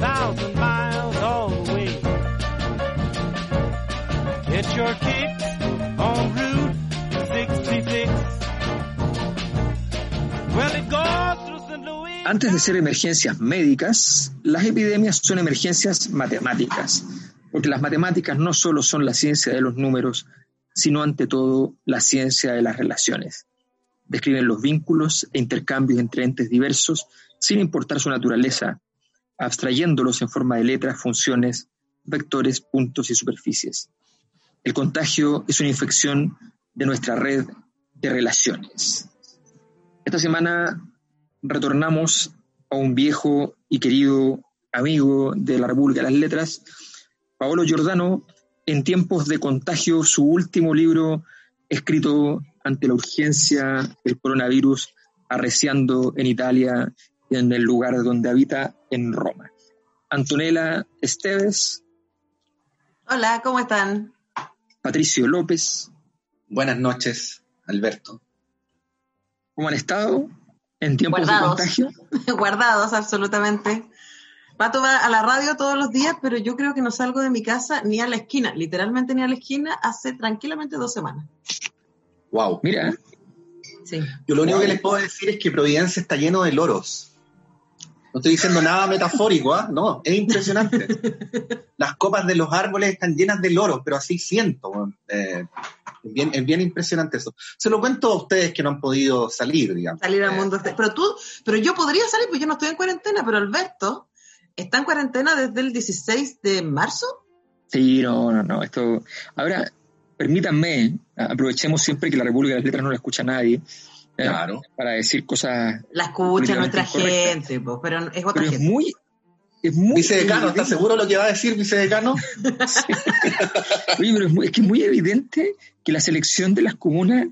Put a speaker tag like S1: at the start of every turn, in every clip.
S1: 2,000 miles away. Get your kicks on Route 66. Well, it goes through St. Louis.
S2: Antes de ser emergencias médicas, las epidemias son emergencias matemáticas, porque las matemáticas no solo son la ciencia de los números, sino ante todo la ciencia de las relaciones. Describen los vínculos e intercambios entre entes diversos sin importar su naturaleza, abstrayéndolos en forma de letras, funciones, vectores, puntos y superficies. El contagio es una infección de nuestra red de relaciones. Esta semana retornamos a un viejo y querido amigo de la República de las Letras, Paolo Giordano, en tiempos de contagio, su último libro escrito ante la urgencia del coronavirus, arreciando en Italia en el lugar donde habita, en Roma. Antonella Esteves,
S3: Hola, ¿cómo están?
S2: Patricio López,
S4: Buenas noches, Alberto.
S2: ¿cómo han estado en tiempos
S3: Guardados.
S2: de contagio?
S3: Guardados, absolutamente. Pato va a la radio todos los días, pero yo creo que no salgo de mi casa ni a la esquina, literalmente ni a la esquina, hace tranquilamente dos semanas.
S4: Wow.
S2: Mira,
S3: Sí.
S4: Yo lo único que les puedo decir es que Providencia está lleno de loros. No estoy diciendo nada metafórico, ¿ah? No, es impresionante. Las copas de los árboles están llenas de loros, pero así siento. Eh, es, bien, es bien impresionante eso. Se lo cuento a ustedes que no han podido salir, digamos.
S3: Salir al
S4: Eh,
S3: mundo. Pero tú, pero yo podría salir, pues yo no estoy en cuarentena, pero Alberto está en cuarentena desde el 16 de marzo.
S2: sí, no, no, no, esto... Ahora, permítanme, aprovechemos siempre que la República de las Letras no la escucha nadie, ¿eh?
S4: Claro.
S2: para decir cosas...
S3: La escucha nuestra gente, pues, pero es otra
S2: Pero es
S3: gente.
S2: muy... Es muy
S4: Vicedecano, ¿está
S2: evidente-
S4: seguro lo que va a decir vicedecano?
S2: Oye, pero es, muy- es que es muy evidente que la selección de las comunas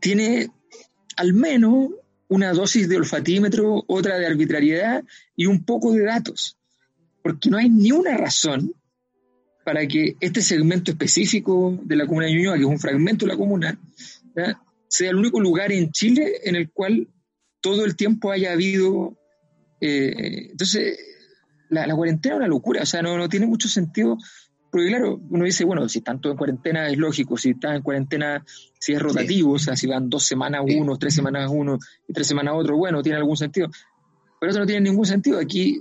S2: tiene al menos una dosis de olfatímetro, otra de arbitrariedad y un poco de datos. Porque no hay ni una razón para que este segmento específico de la comuna de Ñuñoa, que es un fragmento de la comuna, ¿ya? Sea el único lugar en Chile en el cual todo el tiempo haya habido... eh, entonces, la, la cuarentena es una locura, o sea, no, no tiene mucho sentido porque claro, uno dice, bueno, si están todos en cuarentena es lógico, si están en cuarentena, si es rotativo, o sea, si van dos semanas uno, tres semanas uno y tres semanas otro, bueno, tiene algún sentido. Pero eso no tiene ningún sentido. Aquí,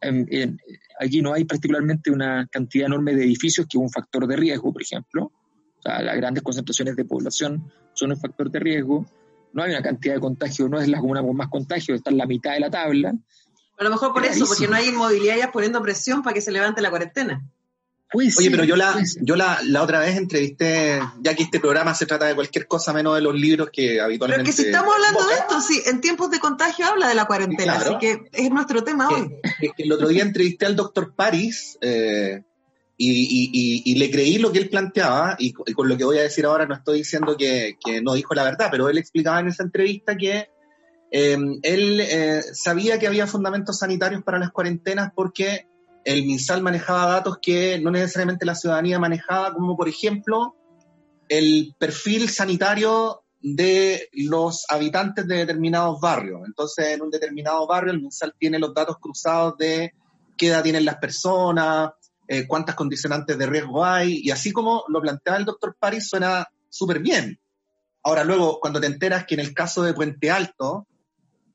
S2: en- en- aquí no hay particularmente una cantidad enorme de edificios que es un factor de riesgo, por ejemplo. O sea, las grandes concentraciones de población son un factor de riesgo. No hay una cantidad de contagio, no es la comuna con más contagio, está en la mitad de la tabla.
S3: A lo mejor por eso, porque no hay inmobiliarias poniendo presión para que se levante la cuarentena.
S2: Puede
S4: Oye, pero yo la,
S2: puede ser.
S4: yo la, la otra vez entrevisté, ya que este programa se trata de cualquier cosa menos de los libros que habitualmente...
S3: Pero es que si estamos hablando de esto, sí, en tiempos de contagio habla de la cuarentena,
S4: Claro.
S3: así que es nuestro tema hoy.
S4: que- que el otro día entrevisté al doctor Paris eh, y, y- y- y le creí lo que él planteaba, y, co- y con lo que voy a decir ahora no estoy diciendo que, que no dijo la verdad, pero él explicaba en esa entrevista que eh, él eh, sabía que había fundamentos sanitarios para las cuarentenas porque el MinSal manejaba datos que no necesariamente la ciudadanía manejaba, como por ejemplo el perfil sanitario de los habitantes de determinados barrios. Entonces, en un determinado barrio, el MinSal tiene los datos cruzados de qué edad tienen las personas, eh, cuántas condicionantes de riesgo hay, y así como lo planteaba el doctor Paris, suena súper bien. Ahora, luego, cuando te enteras que en el caso de Puente Alto,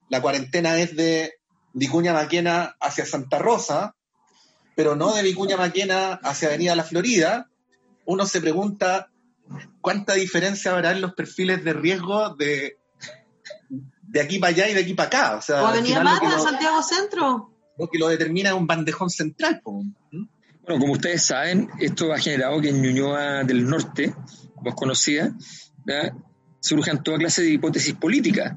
S4: la cuarentena es de Vicuña Maquena hacia Santa Rosa, pero no de Vicuña Maquena hacia Avenida La Florida, uno se pregunta cuánta diferencia habrá en los perfiles de riesgo de, de aquí para allá y de aquí para acá. O, sea,
S3: ¿O
S4: al
S3: Avenida Mata Santiago Centro?
S4: lo que lo determina es un bandejón central. ¿Mm?
S2: Bueno, como ustedes saben, esto ha generado que en Ñuñoa del Norte, más conocida, surjan toda clase de hipótesis políticas,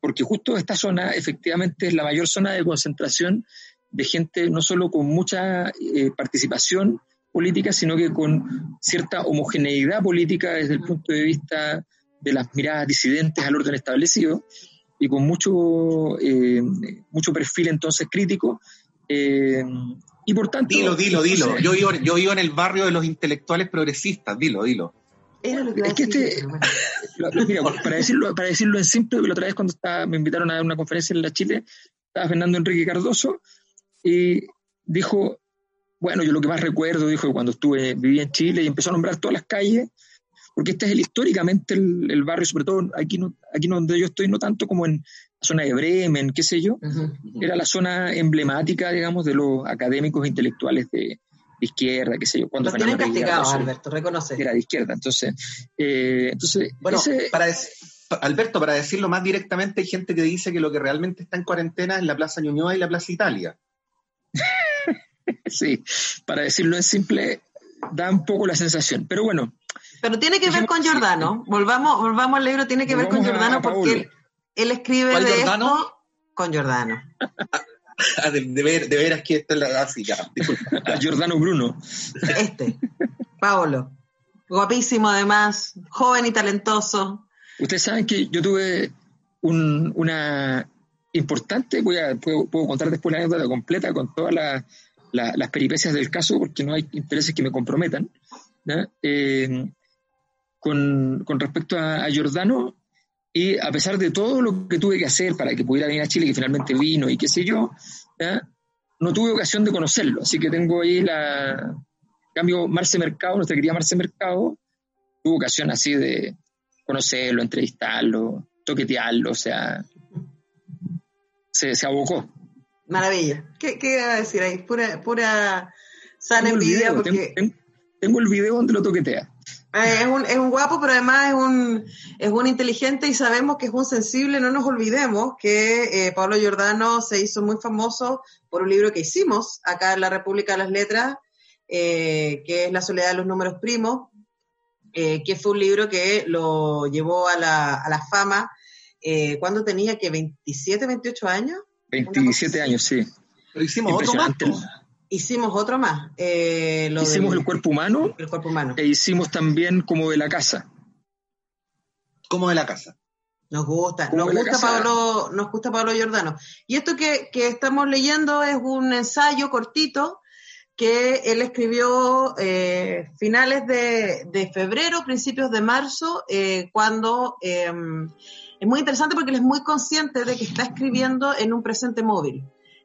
S2: porque justo esta zona efectivamente es la mayor zona de concentración de gente no solo con mucha eh, participación política, sino que con cierta homogeneidad política desde el punto de vista de las miradas disidentes al orden establecido y con mucho, eh, mucho perfil entonces crítico. eh, y por tanto,
S4: Dilo, dilo, dilo. Yo vivo, yo vivo en el barrio de los intelectuales progresistas. Dilo, dilo.
S3: Era lo que
S2: Es que este- mira, para decirlo, para decirlo en simple, la otra vez cuando estaba, me invitaron a dar una conferencia en la Chile, estaba Fernando Enrique Cardoso y dijo, bueno, yo lo que más recuerdo, dijo, cuando estuve, viví en Chile y empezó a nombrar todas las calles, porque este es el, históricamente el, el barrio, sobre todo aquí, no, aquí donde yo estoy, no tanto como en zona de Bremen, qué sé yo, era la zona emblemática, digamos, de los académicos intelectuales de, de izquierda, qué sé yo, cuando
S3: Los tienen castigados, Alberto, reconoce.
S2: era de izquierda. Entonces, eh, entonces
S4: Bueno,
S2: ese-
S4: para Alberto, para decirlo más directamente, hay gente que dice que lo que realmente está en cuarentena es la Plaza Ñuñoa y la Plaza Italia.
S2: Sí, para decirlo en simple, da un poco la sensación. Pero bueno,
S3: Pero tiene que ver con. Giordano. Volvamos, volvamos al libro, tiene que ver con Giordano porque él, él escribe
S4: ¿Cuál
S3: de
S4: Giordano?
S3: esto con Giordano.
S4: Ah, de, de ver- de veras que esta es la así, ya, disculpa.
S2: a Giordano Bruno,
S3: Este, Paolo. Guapísimo además, joven y talentoso.
S2: ustedes saben que yo tuve un- una importante, voy a, puedo, puedo contar después la anécdota completa con todas la- la- las peripecias del caso, porque no hay intereses que me comprometan. Eh, con, con respecto a, a Giordano, y a pesar de todo lo que tuve que hacer para que pudiera venir a Chile, que finalmente vino y qué sé yo, no tuve ocasión de conocerlo. Así que tengo ahí la. en cambio, Marce Mercado, nuestra querida Marce Mercado, tuvo ocasión así de conocerlo, entrevistarlo, toquetearlo, o sea, se, se abocó.
S3: Maravilla. ¿Qué, qué iba a decir ahí? Pura, pura sana
S2: Tengo
S3: envidia
S2: video,
S3: porque
S2: tengo, tengo el video donde lo toquetea.
S3: Eh, es, un, es un guapo, pero además es un, es un inteligente y sabemos que es un sensible. No nos olvidemos que eh, Pablo Giordano se hizo muy famoso por un libro que hicimos acá en la República de las Letras, eh, que es La soledad de los números primos, eh, que fue un libro que lo llevó a la, a la fama eh, cuando tenía que 27, 28 años.
S2: 27 años, sí.
S4: Pero hicimos otro más.
S3: Hicimos otro más. eh, lo
S2: Hicimos
S3: del-
S2: el cuerpo humano
S3: el cuerpo humano.
S2: e hicimos también como de la casa.
S4: Como de la casa.
S3: Nos gusta,
S2: Como
S3: nos gusta. Pablo, nos gusta Pablo Giordano. Y esto que, que estamos leyendo es un ensayo cortito que él escribió eh, finales de, de febrero, principios de marzo, eh, cuando eh, es muy interesante porque él es muy consciente de que está escribiendo en un presente móvil.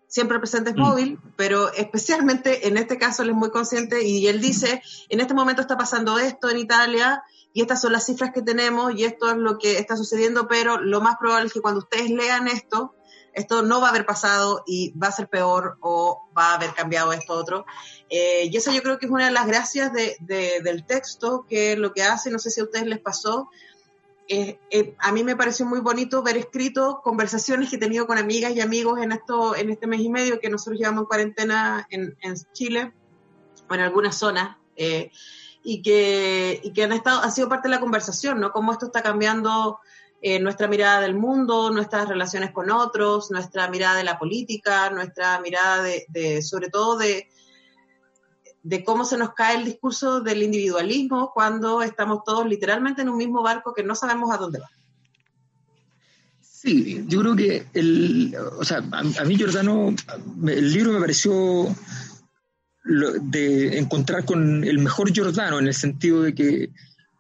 S3: Siempre presente es
S2: Mm.
S3: móvil, pero especialmente en este caso él es muy consciente y él dice, en este momento está pasando esto en Italia y estas son las cifras que tenemos y esto es lo que está sucediendo, pero lo más probable es que cuando ustedes lean esto, esto no va a haber pasado y va a ser peor o va a haber cambiado esto otro. Eh, y eso yo creo que es una de las gracias de- de- del texto, que lo que hace, no sé si a ustedes les pasó, eh, eh, a mí me pareció muy bonito ver escrito conversaciones que he tenido con amigas y amigos en, esto, en este mes y medio que nosotros llevamos en cuarentena en, en Chile o en algunas zonas. eh, y que, y que han estado, ha sido parte de la conversación, ¿no? Cómo esto está cambiando eh, nuestra mirada del mundo, nuestras relaciones con otros, nuestra mirada de la política, nuestra mirada de, de sobre todo de, de cómo se nos cae el discurso del individualismo cuando estamos todos literalmente en un mismo barco que no sabemos a dónde va.
S2: Sí, yo creo que el, o sea, a, mí Giordano, el libro me pareció de encontrar con el mejor Giordano en el sentido de que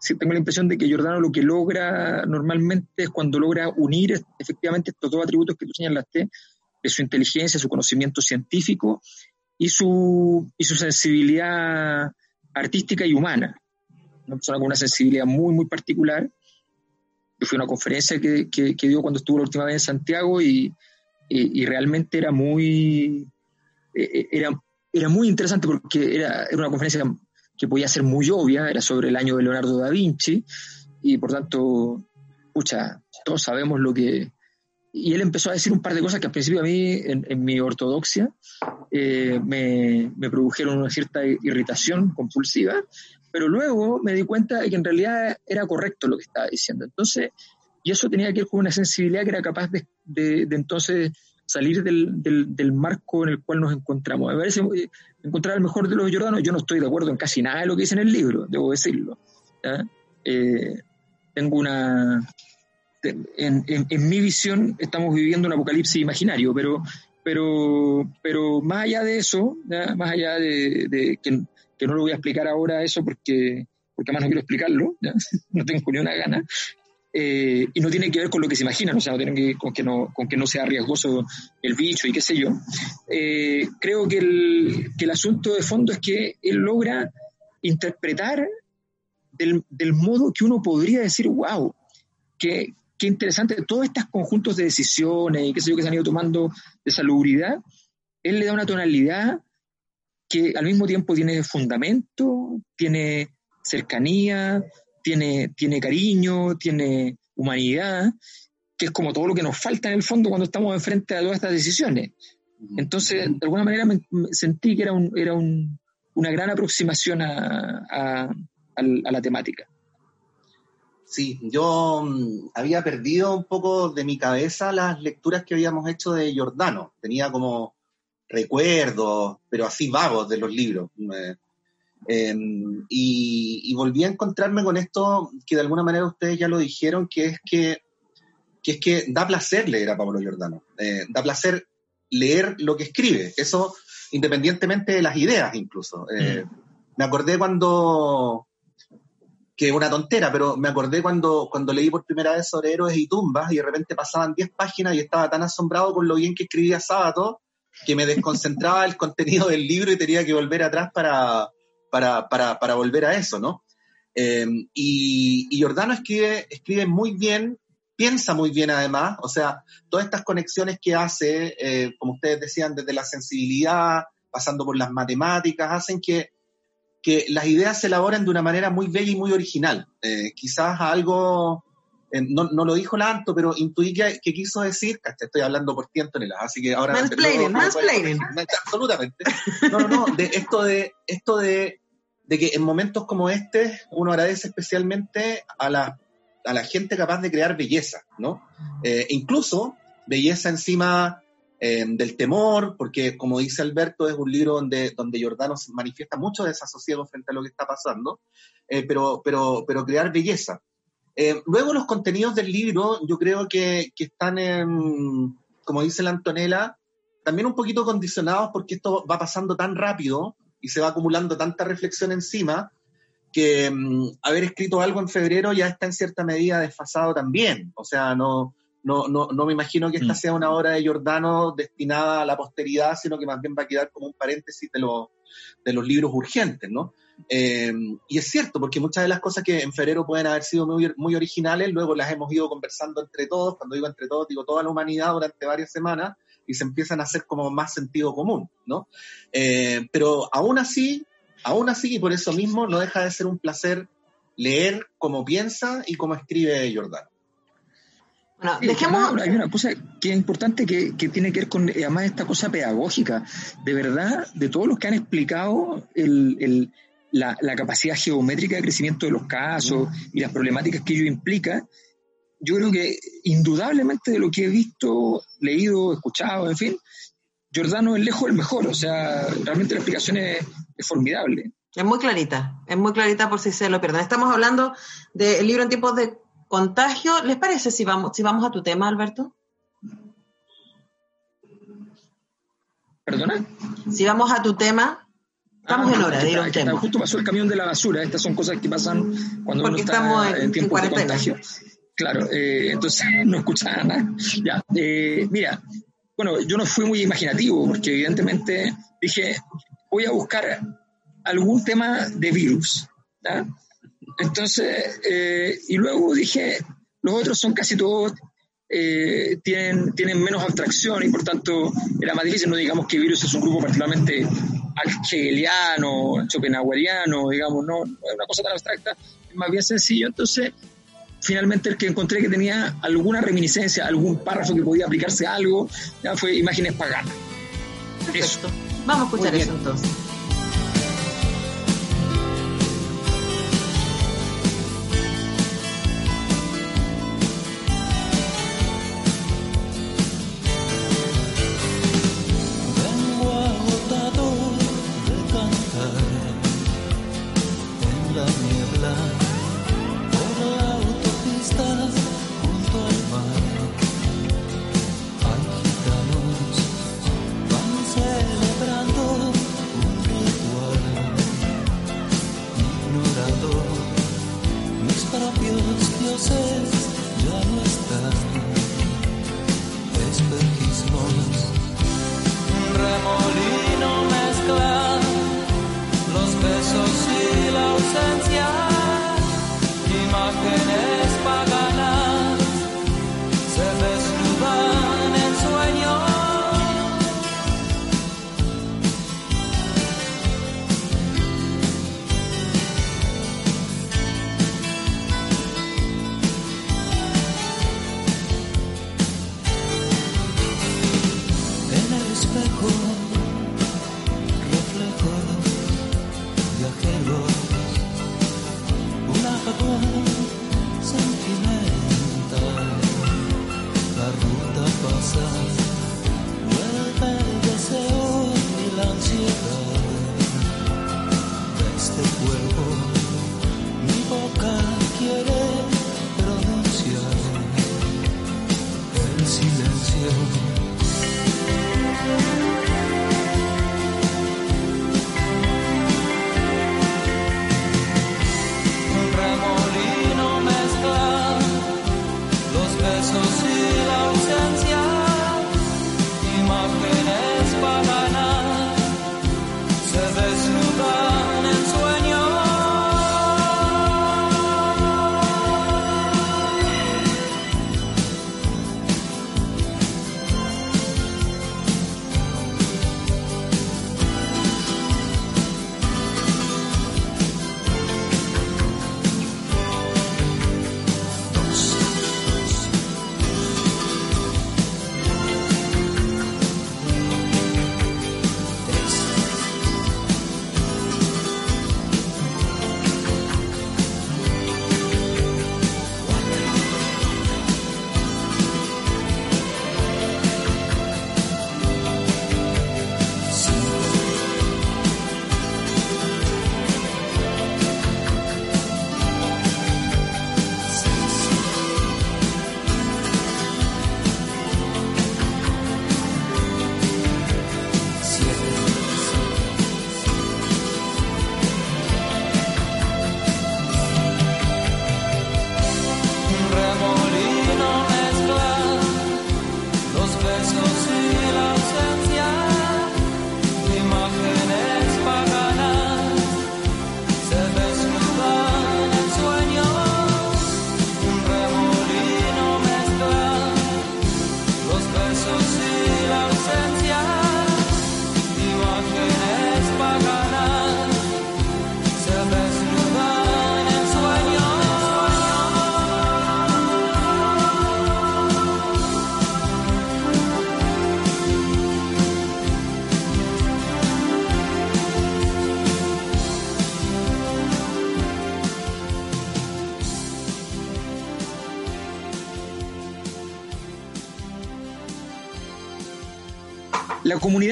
S2: sí, tengo la impresión de que Giordano lo que logra normalmente es cuando logra unir efectivamente estos dos atributos que tú señalaste, de su inteligencia, su conocimiento científico y su, y su sensibilidad artística y humana. Una persona con una sensibilidad muy, muy particular. Yo fui a una conferencia que, que- que dio cuando estuvo la última vez en Santiago y, y, realmente era muy, eh, era, era muy interesante porque era, era una conferencia que podía ser muy obvia, era sobre el año de Leonardo da Vinci, y por tanto, pucha, todos sabemos lo que... Y él empezó a decir un par de cosas que al principio a mí, en, mi ortodoxia, eh, me, me, produjeron una cierta irritación compulsiva, pero luego me di cuenta de que en realidad era correcto lo que estaba diciendo. Entonces, y eso tenía que ver con una sensibilidad que era capaz de, de, entonces salir del, del, del, marco en el cual nos encontramos. Me parece eh, encontrar el mejor de los jordanos. Yo no estoy de acuerdo en casi nada de lo que dice en el libro, debo decirlo. Eh, tengo una. En, en, mi visión estamos viviendo un apocalipsis imaginario, pero, pero, pero más allá de eso, más allá de, que, que, no lo voy a explicar ahora eso porque, porque además no quiero explicarlo, no tengo ni una gana, eh, y no tiene que ver con lo que se imaginan, o sea, no tiene que con que no, con que no sea riesgoso el bicho y qué sé yo. Eh, creo que el, que el asunto de fondo es que él logra interpretar del, modo que uno podría decir, wow, qué, qué interesante, todos estos conjuntos de decisiones y qué sé yo que se han ido tomando de salubridad, él le da una tonalidad que al mismo tiempo tiene fundamento, tiene cercanía, tiene, tiene cariño, tiene humanidad, que es como todo lo que nos falta en el fondo cuando estamos enfrente a todas estas decisiones. Entonces, de alguna manera me, sentí que era, un, era un, una gran aproximación a, a la temática.
S4: Sí, yo mm, había perdido un poco de mi cabeza las lecturas que habíamos hecho de Giordano. Tenía como recuerdos, pero así vagos de los libros. Em, y, volví a encontrarme con esto que de alguna manera ustedes ya lo dijeron, que es que, que es que da placer leer a Pablo Giordano. Eh, da placer leer lo que escribe. Eso independientemente de las ideas incluso. Eh, mm. Me acordé cuando que es una tontera, pero me acordé cuando, cuando leí por primera vez sobre héroes y tumbas y de repente pasaban 10 páginas y estaba tan asombrado con lo bien que escribía Sábato que me desconcentraba el contenido del libro y tenía que volver atrás para, para, para, para volver a eso, ¿no? Em, y, Giordano escribe, escribe muy bien, piensa muy bien además, o sea, todas estas conexiones que hace, eh, como ustedes decían, desde la sensibilidad, pasando por las matemáticas, hacen que que las ideas se elaboran de una manera muy bella y muy original. Eh, quizás algo, eh, no, no, lo dijo Lanto, pero intuí que, quiso decir, estoy hablando por ti, Antonella, así que ahora...
S3: Mansplaining, mansplaining.
S4: Absolutamente. No, no, no, de esto de, esto de, de que en momentos como este uno agradece especialmente a la, a la gente capaz de crear belleza, ¿no? Eh, incluso belleza encima eh, del temor, porque como dice Alberto, es un libro donde, donde Giordano manifiesta mucho desasosiego frente a lo que está pasando, eh, pero, pero, pero crear belleza. Eh, luego los contenidos del libro yo creo que, que están, en, como dice la Antonella, también un poquito condicionados porque esto va pasando tan rápido y se va acumulando tanta reflexión encima que mm, haber escrito algo en febrero ya está en cierta medida desfasado también. O sea, no, no, no, no me imagino que esta mm. sea una obra de Giordano destinada a la posteridad, sino que más bien va a quedar como un paréntesis de, los, de los libros urgentes, ¿no? Eh, y es cierto, porque muchas de las cosas que en febrero pueden haber sido muy, muy originales, luego las hemos ido conversando entre todos, cuando digo entre todos, digo toda la humanidad durante varias semanas, y se empiezan a hacer como más sentido común, ¿no? Eh, pero aún así, aún así, y por eso mismo, no deja de ser un placer leer cómo piensa y cómo escribe Giordano.
S2: Bueno, dejemos... Hay una cosa que es importante que, tiene que ver con, además, esta cosa pedagógica. De verdad, de todos los que han explicado la, capacidad geométrica de crecimiento de los casos y las problemáticas que ello implica, yo creo que indudablemente de lo que he visto, leído, escuchado, en fin, Giordano es lejos el mejor. O sea, realmente la explicación es, es formidable.
S3: Es muy clarita, es muy clarita por si se lo pierden. Estamos hablando del libro en tiempos de contagio. ¿Les parece si vamos, si vamos a tu tema, Alberto?
S2: ¿Perdona?
S3: Si vamos a tu tema, estamos en ah, hora de ir a un tema.
S2: Justo pasó el camión de la basura. Estas son cosas que pasan cuando
S3: Porque
S2: uno
S3: está estamos en, tiempo de contagio.
S2: Claro, eh, entonces no escuchaba nada. Ya, eh, mira, bueno, yo no fui muy imaginativo porque evidentemente dije, voy a buscar algún tema de virus. Entonces, eh, y luego dije, los otros son casi todos eh, tienen, tienen menos abstracción y por tanto era más difícil. No digamos que virus es un grupo particularmente hegeliano, schopenhaueriano, digamos, no, no es una cosa tan abstracta, es más bien sencillo. Entonces, finalmente el que encontré que tenía alguna reminiscencia, algún párrafo que podía aplicarse a algo, ya fue imágenes paganas.
S5: Perfecto. Vamos a escuchar eso entonces.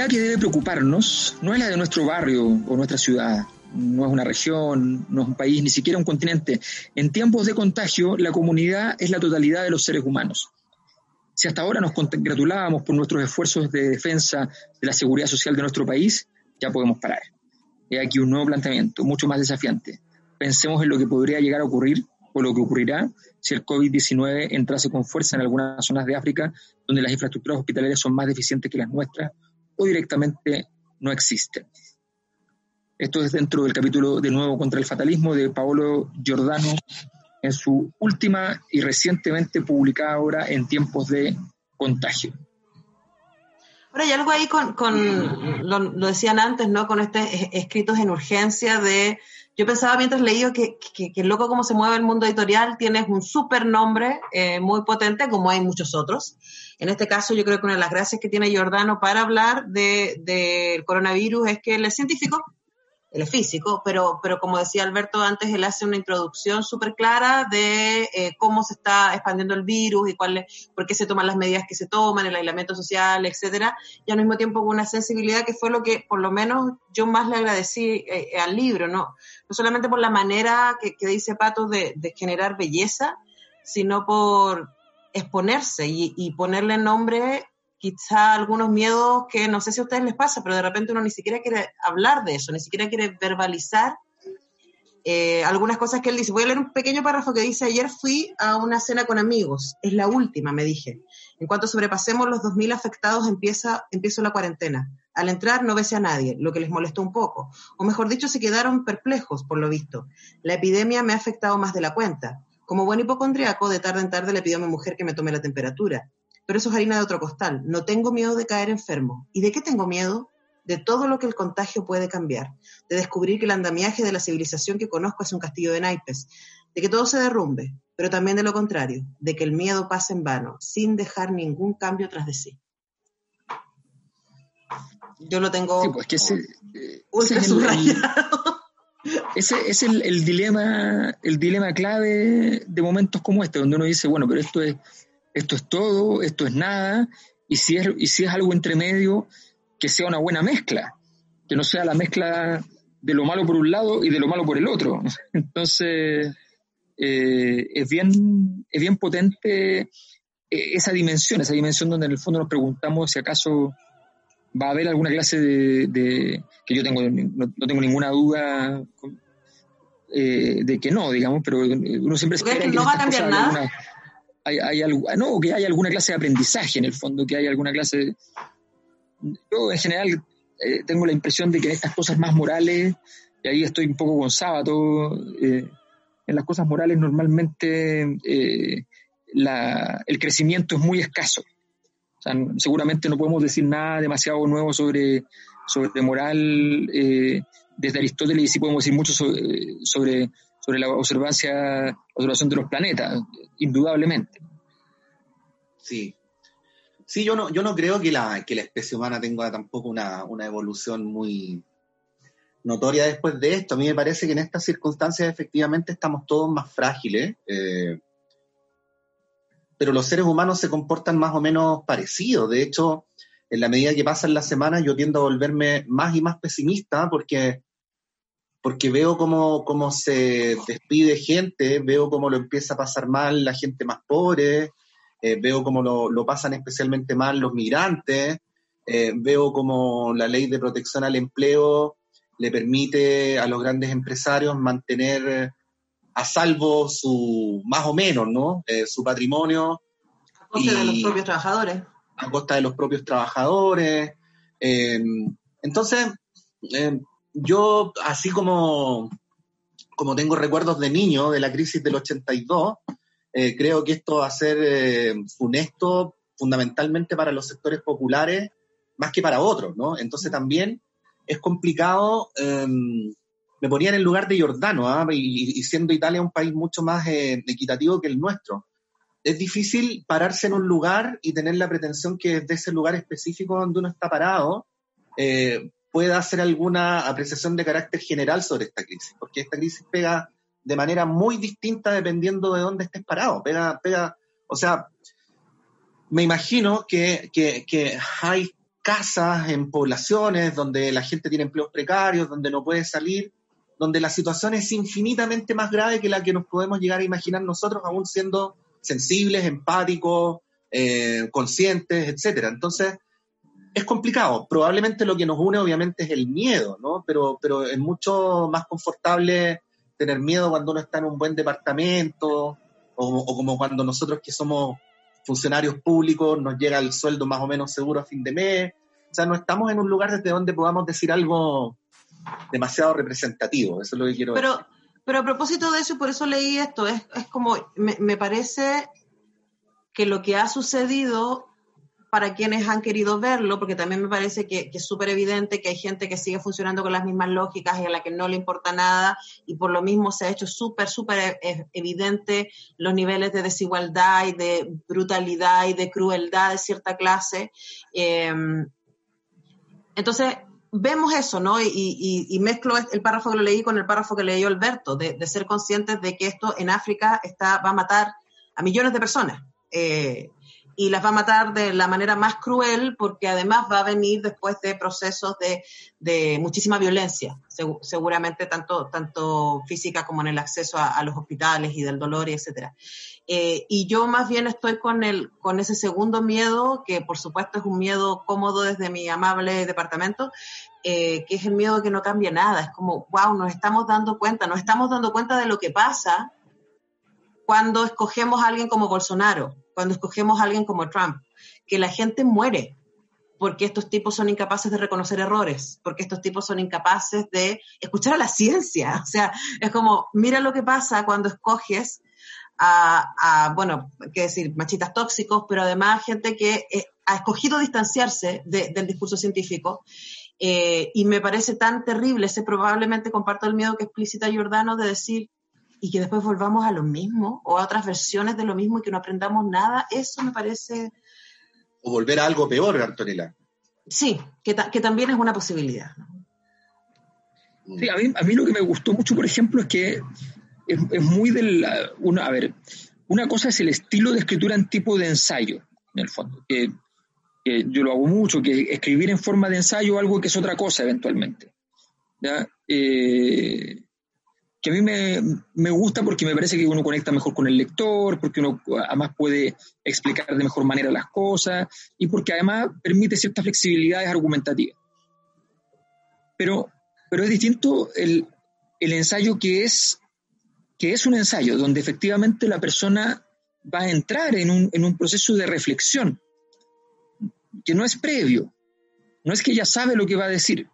S2: Comunidad que debe preocuparnos no es la de nuestro barrio o nuestra ciudad, no es una región, no es un país, ni siquiera un continente. En tiempos de contagio, la comunidad es la totalidad de los seres humanos. Si hasta ahora nos congratulábamos por nuestros esfuerzos de defensa de la seguridad social de nuestro país, ya podemos parar. He aquí un nuevo planteamiento, mucho más desafiante. Pensemos en lo que podría llegar a ocurrir o lo que ocurrirá si el COVID-19 entrase con fuerza en algunas zonas de África donde las infraestructuras hospitalarias son más deficientes que las nuestras o directamente no existen. Esto es dentro del capítulo de nuevo contra el fatalismo de Paolo Giordano en su última y recientemente publicada obra En tiempos de contagio.
S3: Ahora hay algo ahí con, con lo, lo, decían antes, ¿no? Con estos escritos en urgencia de... Yo pensaba mientras leía que, que, que loco cómo se mueve el mundo editorial, tienes un súper nombre eh, muy potente, como hay muchos otros. En este caso, yo creo que una de las gracias que tiene Giordano para hablar del de, coronavirus es que él es científico, él es físico, pero, pero como decía Alberto antes, él hace una introducción súper clara de eh, cómo se está expandiendo el virus y cuál por qué se toman las medidas que se toman, el aislamiento social, etcétera, y al mismo tiempo con una sensibilidad que fue lo que por lo menos yo más le agradecí eh, al libro, ¿no? No solamente por la manera que, dice Pato de, de, generar belleza, sino por exponerse y, y ponerle nombre quizá algunos miedos que no sé si a ustedes les pasa, pero de repente uno ni siquiera quiere hablar de eso, ni siquiera quiere verbalizar eh, algunas cosas que él dice. Voy a leer un pequeño párrafo que dice, ayer fui a una cena con amigos, es la última, me dije. En cuanto sobrepasemos los 2.000 afectados, empieza, empiezo la cuarentena. Al entrar no besé a nadie, lo que les molestó un poco. O mejor dicho, se quedaron perplejos, por lo visto. La epidemia me ha afectado más de la cuenta. Como buen hipocondriaco, de tarde en tarde le pido a mi mujer que me tome la temperatura pero eso es harina de otro costal. No tengo miedo de caer enfermo. ¿Y de qué tengo miedo? De todo lo que el contagio puede cambiar, de descubrir que el andamiaje de la civilización que conozco es un castillo de naipes, de que todo se derrumbe, pero también de lo contrario, de que el miedo pase en vano, sin dejar ningún cambio tras de sí. Yo lo tengo
S2: sí, pues que ese, ese es el, ese es el, el, dilema, el dilema clave de momentos como este, donde uno dice, bueno, pero esto es esto es todo, esto es nada, y si es, y si es algo entre medio, que sea una buena mezcla, que no sea la mezcla de lo malo por un lado y de lo malo por el otro. Entonces, eh, es, bien, es bien potente eh, esa dimensión, esa dimensión donde en el fondo nos preguntamos si acaso va a haber alguna clase de, que yo tengo no, no, tengo ninguna duda eh, de que no, digamos, pero uno siempre espera
S3: que no va a cambiar nada.
S2: Alguna, hay, algo, no, que hay alguna clase de aprendizaje en el fondo, que hay alguna clase... Yo en general eh, tengo la impresión de que en estas cosas más morales, y ahí estoy un poco con eh, en las cosas morales normalmente eh, la, el crecimiento es muy escaso. Seguramente no podemos decir nada demasiado nuevo sobre, sobre moral desde Aristóteles y sí podemos decir mucho sobre sobre la observancia, observación de los planetas, indudablemente.
S4: Sí. Sí, yo no, yo no creo que la, que la especie humana tenga tampoco una, una evolución muy notoria después de esto. A mí me parece que en estas circunstancias efectivamente estamos todos más frágiles, eh, pero los seres humanos se comportan más o menos parecidos. De hecho, en la medida que pasan las semanas, yo tiendo a volverme más y más pesimista porque porque veo cómo, cómo se despide gente, veo cómo lo empieza a pasar mal la gente más pobre, eh, veo cómo lo, lo, pasan especialmente mal los migrantes, eh, veo cómo la ley de protección al empleo le permite a los grandes empresarios mantener a salvo su, más o menos, ¿no? Eh, su patrimonio.
S3: A costa y, de los propios trabajadores.
S4: A costa de los propios trabajadores. Entonces, yo, así como, como tengo recuerdos de niño de la crisis del 82, eh, creo que esto va a ser eh, funesto fundamentalmente para los sectores populares más que para otros, ¿no? Entonces también es complicado, eh, me ponía en el lugar de Jordano, ¿ah? y, y, siendo Italia un país mucho más eh, equitativo que el nuestro. Es difícil pararse en un lugar y tener la pretensión que desde ese lugar específico donde uno está parado, eh, pueda hacer alguna apreciación de carácter general sobre esta crisis, porque esta crisis pega de manera muy distinta dependiendo de dónde estés parado. Pega, pega, o sea, me imagino que, que, hay casas en poblaciones donde la gente tiene empleos precarios, donde no puede salir, donde la situación es infinitamente más grave que la que nos podemos llegar a imaginar nosotros, aún siendo sensibles, empáticos, eh, conscientes, etcétera. Entonces, es complicado. Probablemente lo que nos une obviamente es el miedo, ¿no? Pero, pero es mucho más confortable tener miedo cuando uno está en un buen departamento o, o, como cuando nosotros que somos funcionarios públicos nos llega el sueldo más o menos seguro a fin de mes. O sea, no estamos en un lugar desde donde podamos decir algo demasiado representativo. Eso es lo que quiero
S3: pero,
S4: decir.
S3: Pero a propósito de eso, y por eso leí esto, es, es como, me, me parece que lo que ha sucedido para quienes han querido verlo, porque también me parece que, es súper evidente que hay gente que sigue funcionando con las mismas lógicas y a la que no le importa nada, y por lo mismo se ha hecho súper, súper e- evidente los niveles de desigualdad y de brutalidad y de crueldad de cierta clase. Eh, entonces, vemos eso, ¿no? Y, y- y mezclo el párrafo que lo leí con el párrafo que leyó Alberto, de, de ser conscientes de que esto en África está, va a matar a millones de personas. Eh, y las va a matar de la manera más cruel porque además va a venir después de procesos de, de muchísima violencia, segu- seguramente tanto, tanto física como en el acceso a, a los hospitales y del dolor y etcétera. Eh, y yo más bien estoy con, el, con ese segundo miedo, que por supuesto es un miedo cómodo desde mi amable departamento, eh, que es el miedo de que no cambie nada. Es como, wow, nos estamos dando cuenta, nos estamos dando cuenta de lo que pasa cuando escogemos a alguien como Bolsonaro, cuando escogemos a alguien como Trump, que la gente muere porque estos tipos son incapaces de reconocer errores, porque estos tipos son incapaces de escuchar a la ciencia. O sea, es como, mira lo que pasa cuando escoges a, bueno, qué decir, machitas tóxicos, pero además gente que eh, ha escogido distanciarse de- del discurso científico. Eh, y me parece tan terrible, ese probablemente comparto el miedo que explicita Giordano de decir, y que después volvamos a lo mismo o a otras versiones de lo mismo y que no aprendamos nada, eso me parece,
S4: O volver a algo peor, Antonella.
S3: sí, que, ta- que también es una posibilidad. ¿no?
S2: Sí, a mí, a mí lo que me gustó mucho, por ejemplo, es que es, es muy del... Una, a ver, una cosa es el estilo de escritura en tipo de ensayo, en el fondo, que, que yo lo hago mucho, que escribir en forma de ensayo algo que es otra cosa eventualmente. ¿ya? Eh, que a mí me, me gusta porque me parece que uno conecta mejor con el lector, porque uno además puede explicar de mejor manera las cosas y porque además permite ciertas flexibilidades argumentativas. Pero, pero es distinto el, el ensayo que es, que es un ensayo, donde efectivamente la persona va a entrar en un, en un proceso de reflexión, que no es previo, no es que ella sabe lo que va a decir.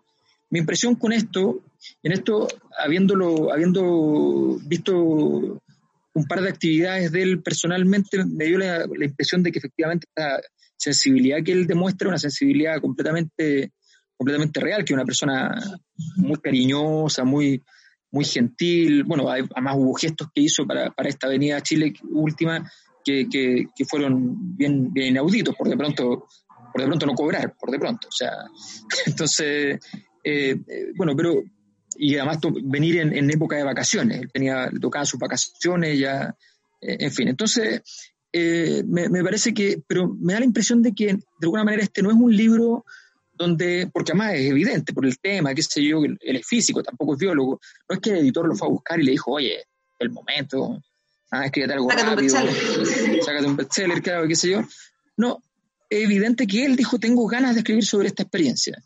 S2: Mi impresión con esto, en esto, habiéndolo, habiendo visto un par de actividades de él personalmente, me dio la, impresión de que efectivamente la sensibilidad que él demuestra es una sensibilidad completamente, completamente real, que es una persona muy cariñosa, muy, muy gentil. Bueno, hay- además hubo gestos que hizo para, para esta avenida a Chile última que, que, que fueron bien, bien inauditos, por de pronto, por de pronto no cobrar, por de pronto. O sea, entonces, eh, eh, bueno, pero, y además venir en, en época de vacaciones, él tenía, le tocaban sus vacaciones ya, eh, en fin, entonces, eh, me, me parece que, pero me da la impresión de que de alguna manera este no es un libro donde, porque además es evidente por el tema, qué sé yo, él, él es físico, tampoco es biólogo, no es que el editor lo fue a buscar y le dijo, oye, el momento, ah, escríbete algo
S3: Sácate un
S2: rápido,
S3: bestseller.
S2: sácate un bestseller, claro, qué sé yo. No, es evidente que él dijo, tengo ganas de escribir sobre esta experiencia,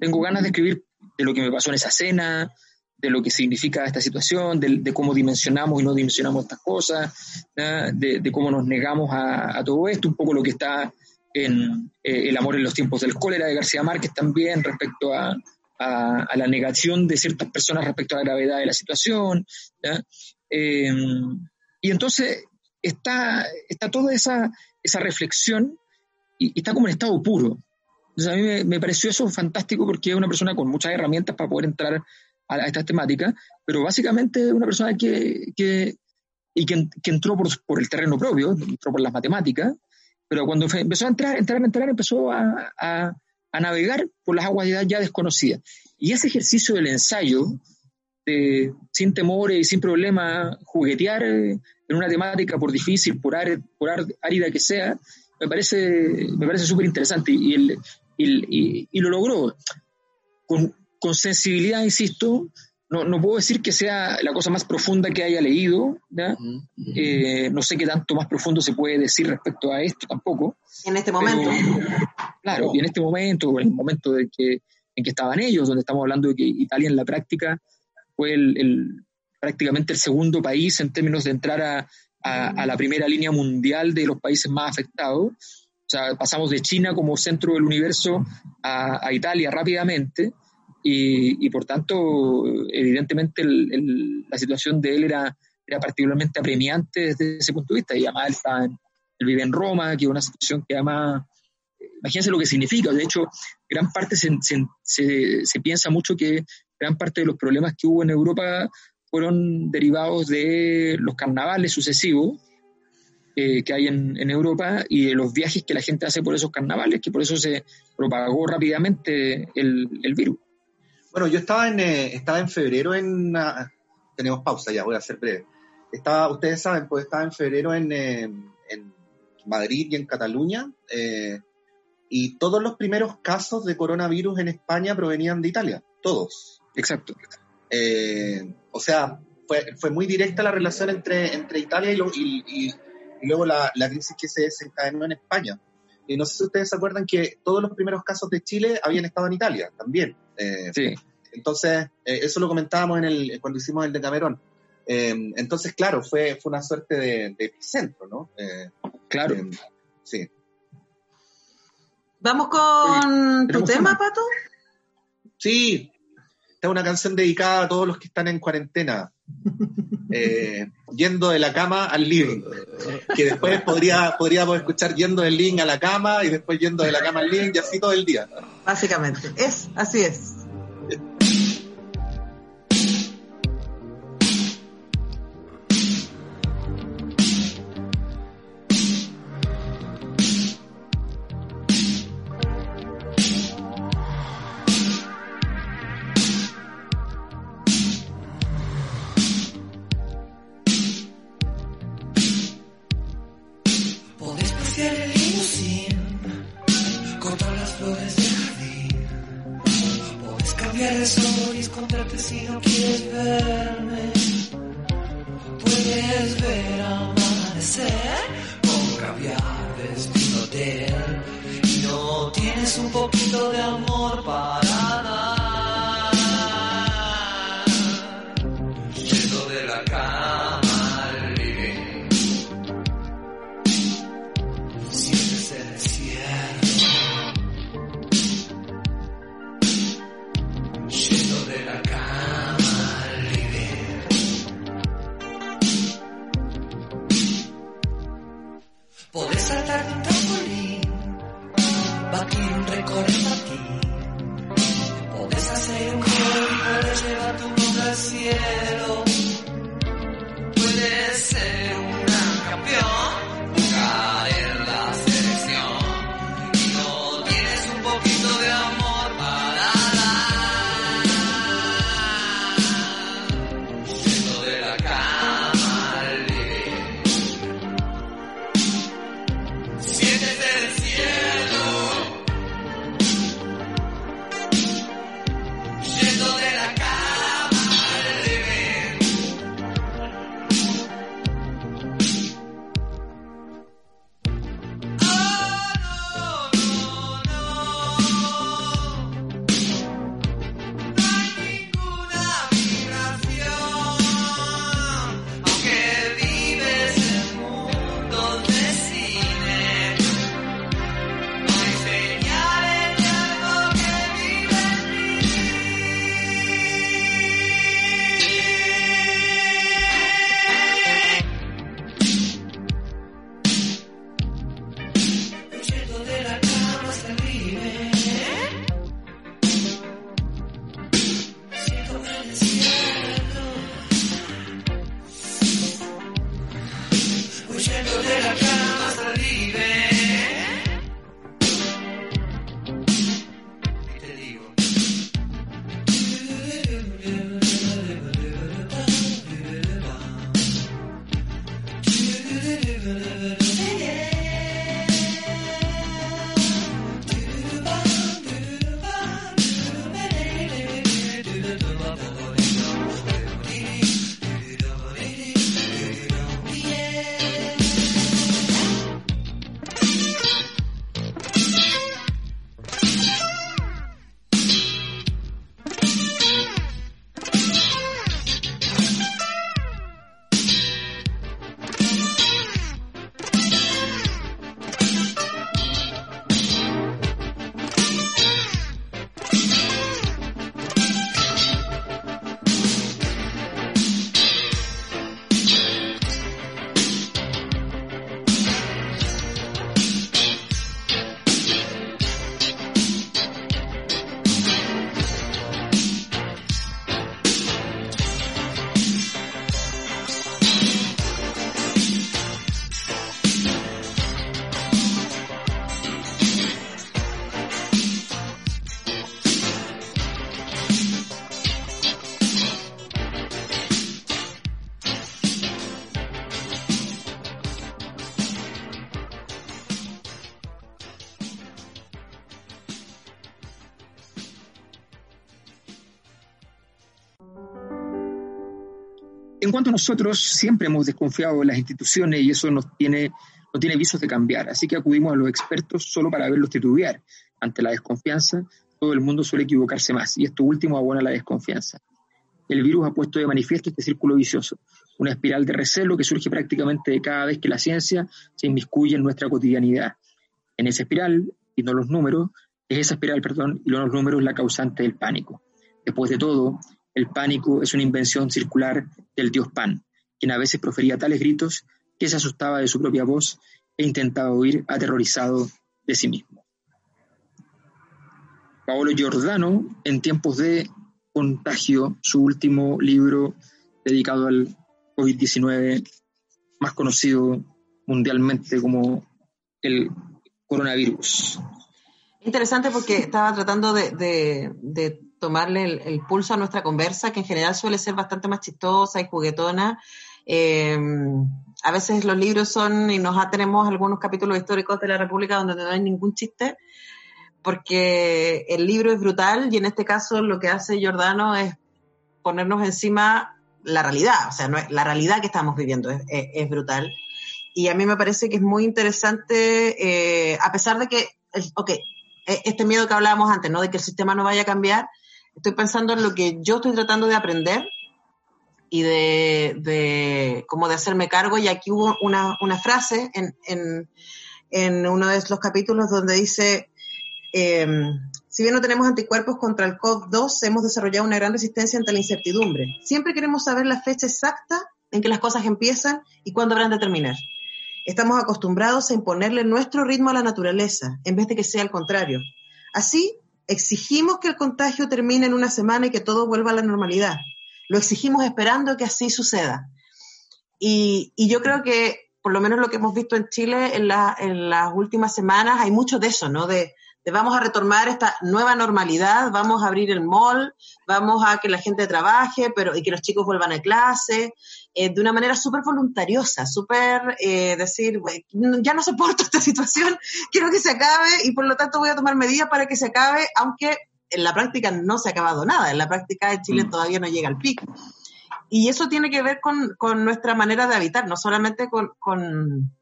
S2: tengo ganas de escribir de lo que me pasó en esa cena, de lo que significa esta situación, de, cómo dimensionamos y no dimensionamos estas cosas, de, cómo nos negamos a, todo esto, un poco lo que está en eh, El amor en los tiempos del cólera de García Márquez también respecto a, la negación de ciertas personas respecto a la gravedad de la situación. Eh, y entonces está, está toda esa, esa reflexión y está como en estado puro. Entonces a mí me, pareció eso fantástico porque es una persona con muchas herramientas para poder entrar a, estas temáticas, pero básicamente es una persona que, que, y que, que entró por, por el terreno propio, entró por las matemáticas, pero cuando empezó a entrar, entrar, entrar, empezó a, a- a navegar por las aguas ya, ya desconocidas. Y ese ejercicio del ensayo, de, sin temores y sin problema, juguetear eh, en una temática, por difícil, por, ar- por árida que sea, me parece me parece súper interesante. Y, y y- y lo logró con, con sensibilidad, insisto. No, no puedo decir que sea la cosa más profunda que haya leído, ¿ya? Eh, no sé qué tanto más profundo se puede decir respecto a esto tampoco.
S3: En este momento.
S2: Pero, claro, y en este momento, en el momento de que, en que estaban ellos, donde estamos hablando de que Italia en la práctica fue el, el- prácticamente el segundo país en términos de entrar a, a- a la primera línea mundial de los países más afectados. O sea, pasamos de China como centro del universo a, Italia rápidamente. y, y por tanto, evidentemente, la situación de él era, era particularmente apremiante desde ese punto de vista. Y además él, estaba en- él vive en Roma, que es una situación que además, imagínense lo que significa. De hecho, gran parte se, se, se- se piensa mucho que gran parte de los problemas que hubo en Europa fueron derivados de los carnavales sucesivos eh, que hay en, en Europa y de los viajes que la gente hace por esos carnavales, que por eso se propagó rápidamente el, el virus.
S4: Bueno, yo estaba en, eh, estaba en febrero en... ah, tenemos pausa ya, voy a ser breve. Estaba, ustedes saben, pues estaba en febrero en, eh, en Madrid y en Cataluña, eh, y todos los primeros casos de coronavirus en España provenían de Italia, todos.
S2: Exacto.
S4: O sea, fue, fue muy directa la relación entre, entre Italia y, lo- y- y- y luego la, la crisis que se desencadenó en España. Y no sé si ustedes se acuerdan que todos los primeros casos de Chile habían estado en Italia también. Eh,
S2: Sí,
S4: entonces, eh, eso lo comentábamos en el, cuando hicimos el de Camerón. Eh, entonces, claro, fue, fue una suerte de, de epicentro, ¿no? Eh,
S2: claro.
S4: eh, sí.
S3: Vamos con tu tema,
S2: tema.
S3: Pato.
S4: Sí, esta es una canción dedicada a todos los que están en cuarentena, eh, yendo de la cama al living, que después podría, podríamos escuchar yendo del living a la cama y después yendo de la cama al living y así todo el día.
S3: Básicamente. Es, así es.
S6: Tienes un poquito de amor
S2: A nosotros, siempre hemos desconfiado de las instituciones y eso nos tiene, no tiene visos de cambiar. Así que acudimos a los expertos solo para verlos titubear. Ante la desconfianza, todo el mundo suele equivocarse más y esto último abona la desconfianza. El virus ha puesto de manifiesto este círculo vicioso, una espiral de recelo que surge prácticamente cada vez que la ciencia se inmiscuye en nuestra cotidianidad. En esa espiral, y no los números, es esa espiral, perdón, y no los números la causante del pánico. Después de todo, el pánico es una invención circular del dios Pan, quien a veces profería tales gritos que se asustaba de su propia voz e intentaba huir aterrorizado de sí mismo. Paolo Giordano, en tiempos de contagio, su último libro dedicado al COVID-19, más conocido mundialmente como el coronavirus.
S3: Interesante porque estaba tratando de, de- de tomarle el, el pulso a nuestra conversa, que en general suele ser bastante más chistosa y juguetona. Eh, a veces los libros son, y nos tenemos algunos capítulos históricos de la República donde no hay ningún chiste, porque el libro es brutal y en este caso lo que hace Giordano es ponernos encima la realidad, o sea, no es- la realidad que estamos viviendo es, es- es brutal. Y a mí me parece que es muy interesante, eh, a pesar de que, ok, e- este miedo que hablábamos antes, ¿no? De que el sistema no vaya a cambiar, estoy pensando en lo que yo estoy tratando de aprender y de, de como de hacerme cargo. Y aquí hubo una, una frase en, en, en uno de los capítulos donde dice, eh, si bien no tenemos anticuerpos contra el COVID-2, hemos desarrollado una gran resistencia ante la incertidumbre. Siempre queremos saber la fecha exacta en que las cosas empiezan y cuándo habrán de terminar. Estamos acostumbrados a imponerle nuestro ritmo a la naturaleza, en vez de que sea al contrario. Así, exigimos que el contagio termine en una semana y que todo vuelva a la normalidad. Lo exigimos esperando que así suceda. Y, y yo creo que, por lo menos lo que hemos visto en Chile en, la- en las últimas semanas, hay mucho de eso, ¿no? De, vamos a retomar esta nueva normalidad, vamos a abrir el mall, vamos a que la gente trabaje, pero y que los chicos vuelvan a clase, eh, de una manera súper voluntariosa, súper eh, decir, "Güey, no- ya no soporto esta situación, quiero que se acabe y por lo tanto voy a tomar medidas para que se acabe, aunque en la práctica no se ha acabado nada, en la práctica en Chile
S2: Mm.
S3: todavía no llega al pico. Y eso tiene que ver con, con nuestra manera de habitar, no solamente con, con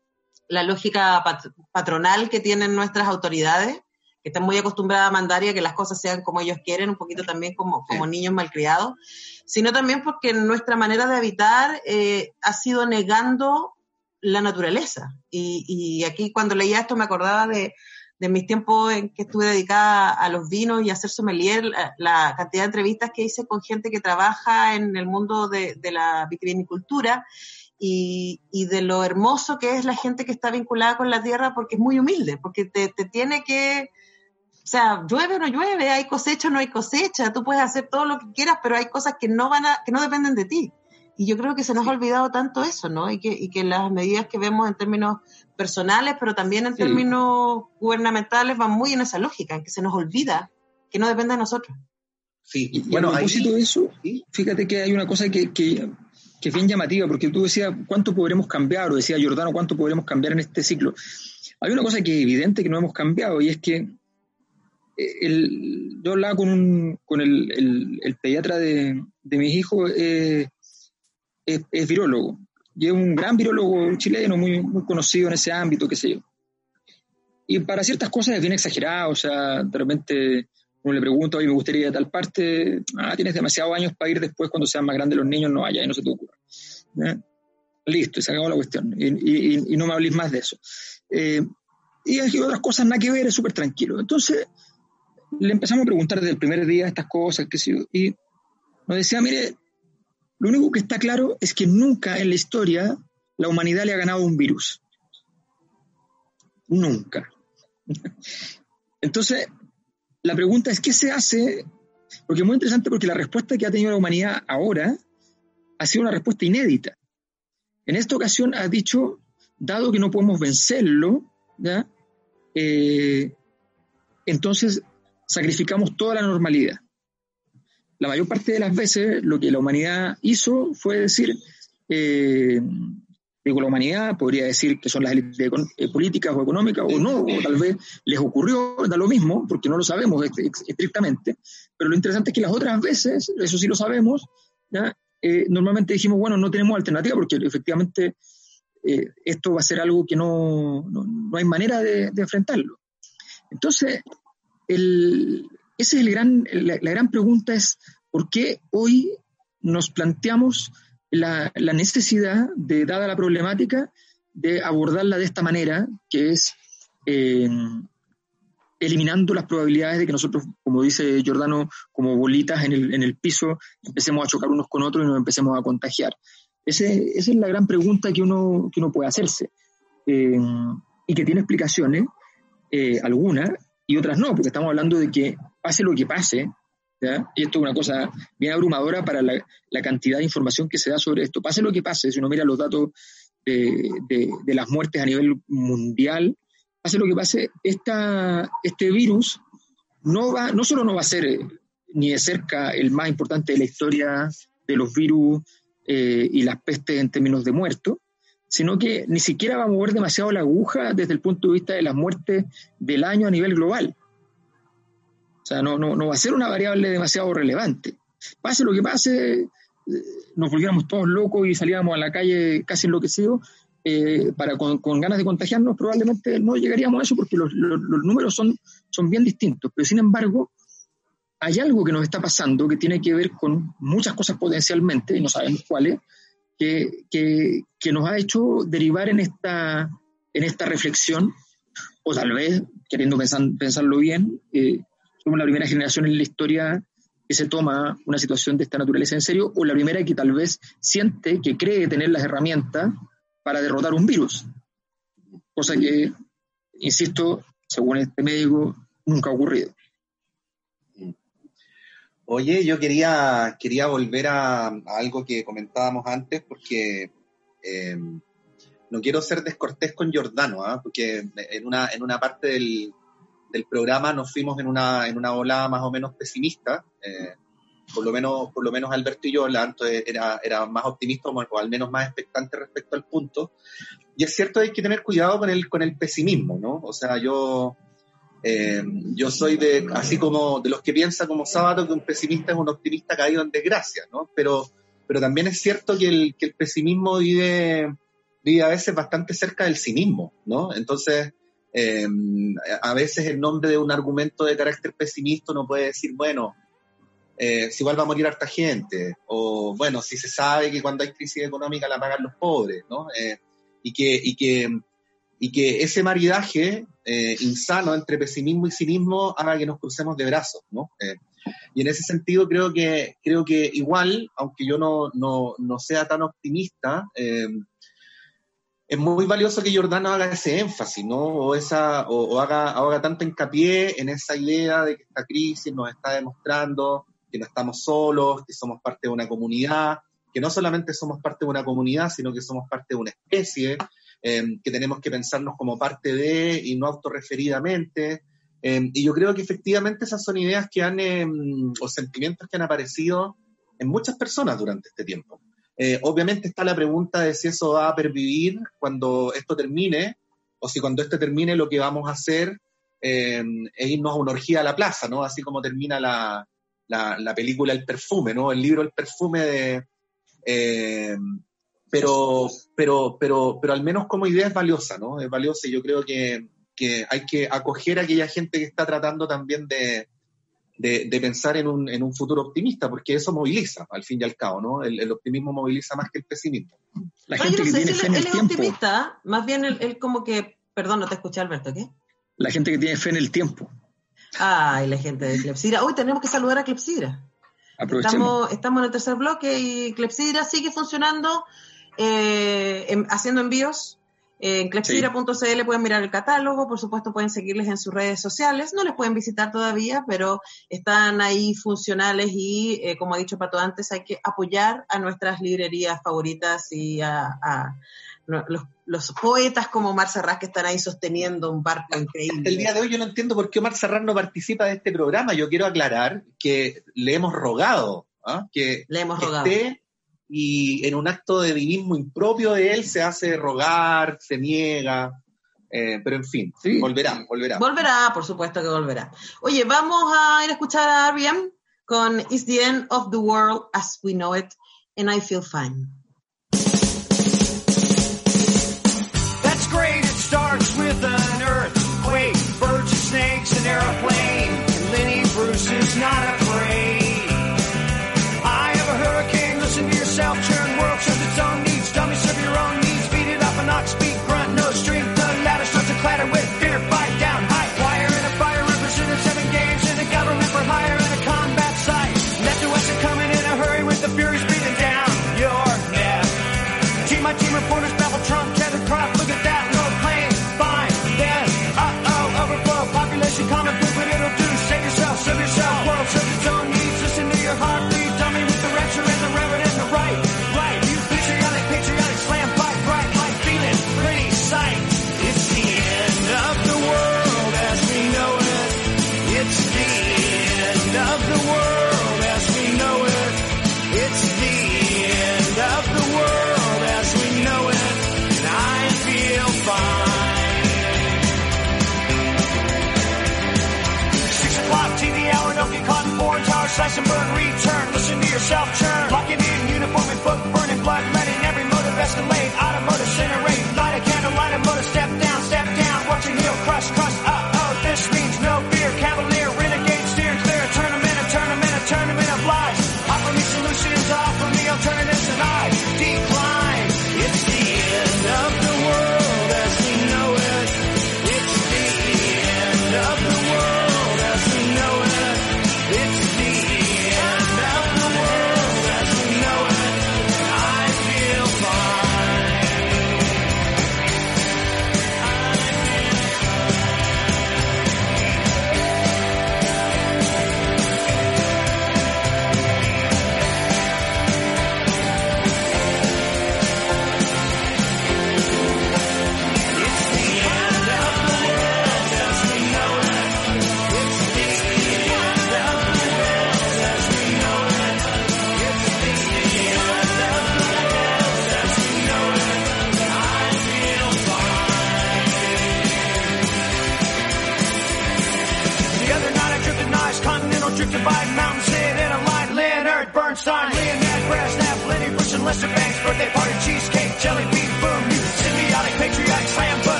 S3: la lógica pat- patronal que tienen nuestras autoridades, que están muy acostumbradas a mandar y a que las cosas sean como ellos quieren, un poquito también como, como niños malcriados, sino también porque nuestra manera de habitar eh, ha sido negando la naturaleza. Y, y aquí cuando leía esto me acordaba de, de mis tiempos en que estuve dedicada a los vinos y a hacer sommelier, la, la cantidad de entrevistas que hice con gente que trabaja en el mundo de, de la vitivinicultura y, y de lo hermoso que es la gente que está vinculada con la tierra porque es muy humilde, porque te, te tiene que, o sea, llueve o no llueve, hay cosecha o no hay cosecha, tú puedes hacer todo lo que quieras, pero hay cosas que no van a, que no dependen de ti. Y yo creo que se nos ha olvidado tanto eso, ¿no? Y que, y que las medidas que vemos en términos personales, pero también en
S2: Sí.
S3: términos gubernamentales, van muy en esa lógica, en que se nos olvida que no depende de nosotros.
S4: Sí,
S2: Y,
S4: bueno,
S2: a
S4: ahí,
S2: propósito de eso,
S4: ¿sí?
S2: fíjate que hay una cosa que, que, que es bien llamativa, porque tú decías, ¿cuánto podremos cambiar? O decía Giordano, ¿cuánto podremos cambiar en este ciclo? Hay una cosa que es evidente que no hemos cambiado, y es que el- yo hablaba con, un, con el, el- el pediatra de, de mis hijos, eh, es, es virólogo, y es un gran virólogo chileno, muy, muy conocido en ese ámbito, qué sé yo. Y para ciertas cosas es bien exagerado, o sea, de repente uno le pregunta, oye, me gustaría ir a tal parte, ah, tienes demasiados años para ir después cuando sean más grandes los niños, no vaya, y no se te ocurra. ¿Ya? Listo, y se acabó la cuestión, y, y- y no me hables más de eso. Eh, y hay otras cosas nada que ver, es súper tranquilo. Entonces, le empezamos a preguntar desde el primer día estas cosas, qué y nos decía, mire, lo único que está claro es que nunca en la historia la humanidad le ha ganado un virus. Nunca. Entonces, la pregunta es, ¿qué se hace? Porque es muy interesante porque la respuesta que ha tenido la humanidad ahora ha sido una respuesta inédita. En esta ocasión ha dicho, dado que no podemos vencerlo, ¿ya? Eh, entonces sacrificamos toda la normalidad. La mayor parte de las veces lo que la humanidad hizo fue decir, eh, digo la humanidad, podría decir que son las élites eh, políticas o económicas, o no, o tal vez les ocurrió, da lo mismo, porque no lo sabemos estrictamente, pero lo interesante es que las otras veces, eso sí lo sabemos, eh, normalmente dijimos, bueno, no tenemos alternativa porque efectivamente esto va a ser algo que no, no, no hay manera de, enfrentarlo. Entonces, el, es el gran, la, la, gran pregunta es, ¿por qué hoy nos planteamos la, la necesidad de, dada la problemática, de abordarla de esta manera, que es eh, eliminando las probabilidades de que nosotros, como dice Giordano, como bolitas en el, en el piso, empecemos a chocar unos con otros y nos empecemos a contagiar. Ese, esa es la gran pregunta que uno, que uno puede hacerse eh, y que tiene explicaciones, eh, algunas y otras no, porque estamos hablando de que pase lo que pase, y esto es una cosa bien abrumadora para la, cantidad de información que se da sobre esto, pase lo que pase, si uno mira los datos de las muertes a nivel mundial, pase lo que pase, esta, este virus no, va, no solo no va a ser eh, ni de cerca el más importante de la historia de los virus eh, y las pestes en términos de muertos, sino que ni siquiera va a mover demasiado la aguja desde el punto de vista de las muertes del año a nivel global. O sea, no, no, va a ser una variable demasiado relevante. Pase lo que pase, eh, nos volviéramos todos locos y salíamos a la calle casi enloquecidos, eh, para con, ganas de contagiarnos, probablemente no llegaríamos a eso porque los, los, los, números son, son bien distintos. Pero sin embargo, hay algo que nos está pasando que tiene que ver con muchas cosas potencialmente, y no sabemos cuáles, que, que, nos ha hecho derivar en esta, en esta reflexión, o tal vez, queriendo pensar, pensarlo bien, eh, somos la primera generación en la historia que se toma una situación de esta naturaleza en serio, o la primera que tal vez siente, que cree tener las herramientas para derrotar un virus. Cosa que, insisto, según este médico, nunca ha ocurrido.
S4: Oye, yo quería, quería volver a, a algo que comentábamos antes, porque eh, no quiero ser descortés con Giordano, ¿eh? porque en una, en una parte del, del, programa nos fuimos en una, en una ola más o menos pesimista. Eh, por lo menos, por lo menos Alberto y yo, Lanto era, era más optimista o al menos más expectante respecto al punto. Y es cierto, hay que tener cuidado con el, con el pesimismo, ¿no? O sea, yo, eh, yo soy de, así como de los que piensa como sábado que un pesimista es un optimista caído en desgracia, ¿no? Pero, pero también es cierto que el, pesimismo vive, vive a veces bastante cerca del cinismo, ¿no? Entonces, eh, a veces el nombre de un argumento de carácter pesimista no puede decir, bueno, eh, si igual va a morir harta gente, o bueno, si se sabe que cuando hay crisis económica la pagan los pobres, ¿no? Y, que, y que ese maridaje eh, insano entre pesimismo y cinismo haga que nos crucemos de brazos, ¿no? Eh, y en ese sentido creo que, creo que igual, aunque yo no, no, no sea tan optimista, eh, es muy valioso que Jordano haga ese énfasis, ¿no? O, esa, o, o haga, haga tanto hincapié en esa idea de que esta crisis nos está demostrando que no estamos solos, que somos parte de una comunidad, que no solamente somos parte de una comunidad, sino que somos parte de una especie, eh, que tenemos que pensarnos como parte de y no autorreferidamente. Eh, y yo creo que efectivamente esas son ideas que han, eh, o sentimientos que han aparecido en muchas personas durante este tiempo. Eh, obviamente está la pregunta de si eso va a pervivir cuando esto termine, o si cuando esto termine lo que vamos a hacer es irnos a una orgía a la plaza, ¿no? Así como termina la, la, la, película El perfume, ¿no? El libro El perfume de... Eh, pero, pero, pero, pero al menos como idea es valiosa, ¿no? Es valiosa y yo creo que, que hay que acoger a aquella gente que está tratando también de, de, de pensar en un, en un, futuro optimista, porque eso moviliza, al fin y al cabo, ¿no? El, el optimismo moviliza más que el pesimismo.
S3: La gente no que tiene si fe en el él tiempo. Es optimista, más bien él, él como que, perdón, no te escuché Alberto, ¿qué?
S2: La gente que tiene fe en el tiempo.
S3: Ay, la gente de Clepsidra. Hoy tenemos que saludar a Clepsidra. Estamos, estamos en el tercer bloque y Clepsidra sigue funcionando, eh, en, haciendo envíos. Eh, en clepsidra.cl sí. pueden mirar el catálogo, por supuesto pueden seguirles en sus redes sociales, no les pueden visitar todavía, pero están ahí funcionales y, eh, como ha dicho Pato antes, hay que apoyar a nuestras librerías favoritas y a, a los, los, poetas como Omar Serrat que están ahí sosteniendo un barco increíble.
S4: El día de hoy yo no entiendo por qué Omar Serrat no participa de este programa. Yo quiero aclarar que le hemos rogado ¿eh? que
S3: le hemos rogado.
S4: esté y en un acto de divismo impropio de él se hace rogar, se niega, eh, pero en fin, sí. volverá, volverá.
S3: Volverá, por supuesto que volverá. Oye, vamos a ir a escuchar a R.E.M. con It's the End of the World as We Know It and I Feel Fine.
S7: That's great, it starts with an earthquake, birds snakes, an airplane, Lenny Bruce is not afraid.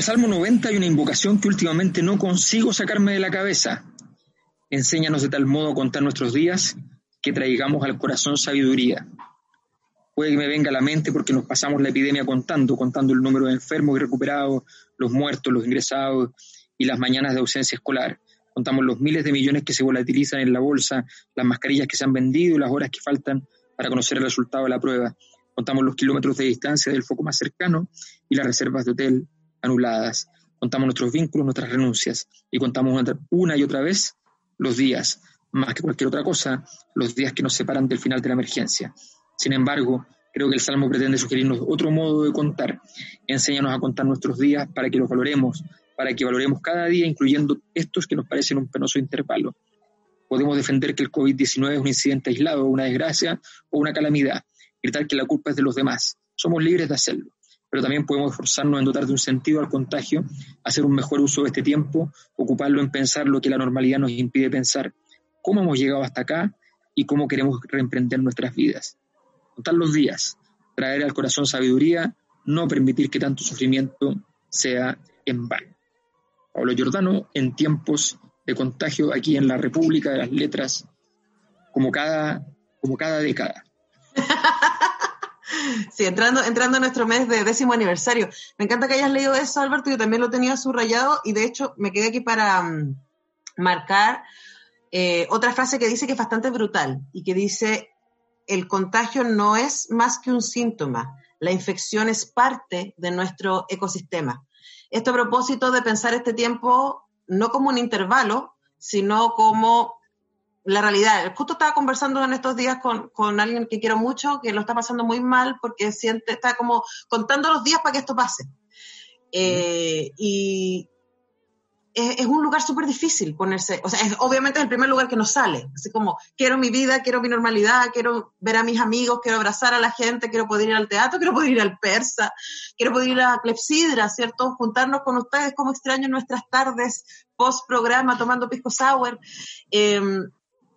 S2: el Salmo 90 hay una invocación que últimamente no consigo sacarme de la cabeza. Enséñanos de tal modo a contar nuestros días que traigamos al corazón sabiduría. Puede que me venga a la mente porque nos pasamos la epidemia contando, contando el número de enfermos y recuperados, los muertos, los ingresados y las mañanas de ausencia escolar. Contamos los miles de millones que se volatilizan en la bolsa, las mascarillas que se han vendido y las horas que faltan para conocer el resultado de la prueba. Contamos los kilómetros de distancia del foco más cercano y las reservas de hotel anuladas, contamos nuestros vínculos, nuestras renuncias y contamos una y otra vez los días, más que cualquier otra cosa, los días que nos separan del final de la emergencia. Sin embargo, creo que el Salmo pretende sugerirnos otro modo de contar, enséñanos a contar nuestros días para que los valoremos, para que valoremos cada día, incluyendo estos que nos parecen un penoso intervalo. Podemos defender que el COVID-19 es un incidente aislado, una desgracia o una calamidad, gritar que la culpa es de los demás. Somos libres de hacerlo pero también podemos esforzarnos en dotar de un sentido al contagio, hacer un mejor uso de este tiempo, ocuparlo en pensar lo que la normalidad nos impide pensar, cómo hemos llegado hasta acá y cómo queremos reemprender nuestras vidas. Contar los días, traer al corazón sabiduría, no permitir que tanto sufrimiento sea en vano. Pablo Giordano, en tiempos de contagio aquí en la República de las Letras, como cada, como cada década.
S3: Sí, entrando, entrando nuestro mes de décimo aniversario. Me encanta que hayas leído eso, Alberto. Yo también lo tenía subrayado y de hecho me quedé aquí para mm, marcar eh, otra frase que dice que es bastante brutal y que dice, el contagio no es más que un síntoma, la infección es parte de nuestro ecosistema. Esto a propósito de pensar este tiempo no como un intervalo, sino como la realidad. Justo estaba conversando en estos días con, alguien que quiero mucho, que lo está pasando muy mal porque siente, está como contando los días para que esto pase. Eh, y es, un lugar súper difícil ponerse, o sea, es, obviamente es el primer lugar que nos sale, así como quiero mi vida, quiero mi normalidad, quiero ver a mis amigos, quiero abrazar a la gente, quiero poder ir al teatro, quiero poder ir al persa, quiero poder ir a Clepsidra, ¿cierto? Juntarnos con ustedes, como extraño nuestras tardes post programa tomando pisco sour. Eh,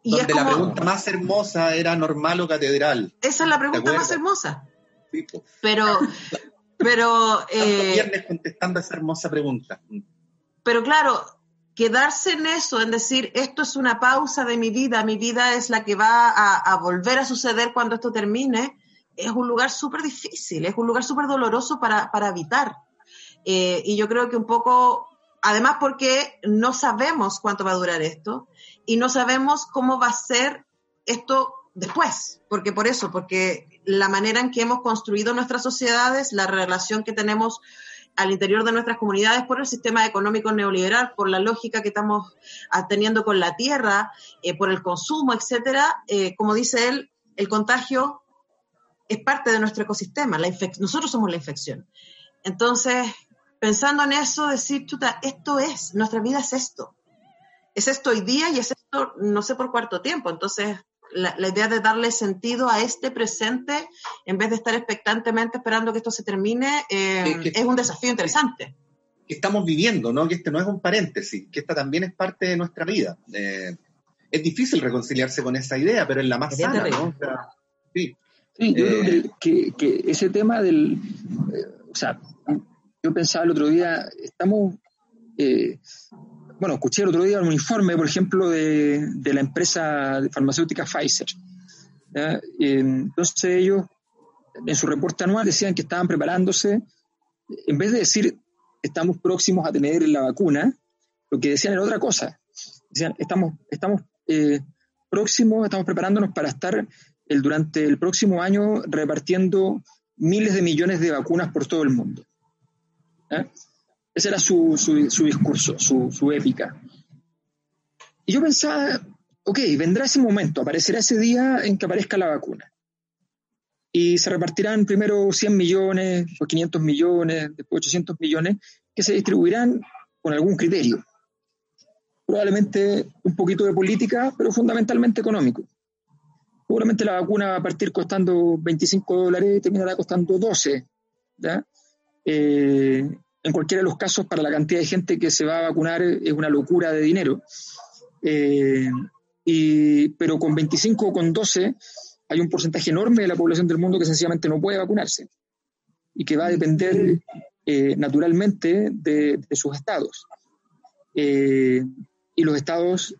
S4: donde la pregunta más hermosa era normal o catedral.
S3: Esa es la pregunta más hermosa. Pero, pero...
S4: Eh, viernes contestando esa hermosa pregunta.
S3: Pero claro, quedarse en eso, en decir, esto es una pausa de mi vida, mi vida es la que va a, volver a suceder cuando esto termine, es un lugar súper difícil, es un lugar súper doloroso para, para habitar. Eh, y yo creo que un poco, además porque no sabemos cuánto va a durar esto, y no sabemos cómo va a ser esto después, porque por eso, porque la manera en que hemos construido nuestras sociedades, la relación que tenemos al interior de nuestras comunidades por el sistema económico neoliberal, por la lógica que estamos teniendo con la tierra, eh, por el consumo, etcétera, eh, como dice él, el contagio es parte de nuestro ecosistema, nosotros somos la infección. Entonces, pensando en eso, decir, chuta, esto es, nuestra vida es esto es esto hoy día y es esto no sé por cuánto tiempo. Entonces, la, idea de darle sentido a este presente en vez de estar expectantemente esperando que esto se termine eh, es un desafío interesante.
S4: Que estamos viviendo, ¿no? Que este no es un paréntesis, que esta también es parte de nuestra vida. Eh, es difícil reconciliarse con esa idea, pero es la más sana, ¿no?
S2: sí. sí. yo creo eh, que, que, ese tema del. o sea, yo pensaba el otro día, estamos bueno, escuché el otro día un informe, por ejemplo, de, la empresa farmacéutica Pfizer. Entonces ellos, en su reporte anual, decían que estaban preparándose, en vez de decir estamos próximos a tener la vacuna, lo que decían era otra cosa. Decían, estamos, estamos eh, próximos, estamos preparándonos para estar el, durante el próximo año repartiendo miles de millones de vacunas por todo el mundo. Ese era su, discurso, su, épica. Y yo pensaba, ok, vendrá ese momento, aparecerá ese día en que aparezca la vacuna. Y se repartirán primero 100 millones, o 500 millones, después 800 millones, que se distribuirán con algún criterio. Probablemente un poquito de política, pero fundamentalmente económico. Seguramente la vacuna va a partir costando 25 dólares y terminará costando 12. ¿ya? Eh, en cualquiera de los casos, para la cantidad de gente que se va a vacunar, es una locura de dinero. Eh, pero con 25 o con 12 hay un porcentaje enorme de la población del mundo que sencillamente no puede vacunarse y que va a depender eh, naturalmente de, sus estados. Eh, y los estados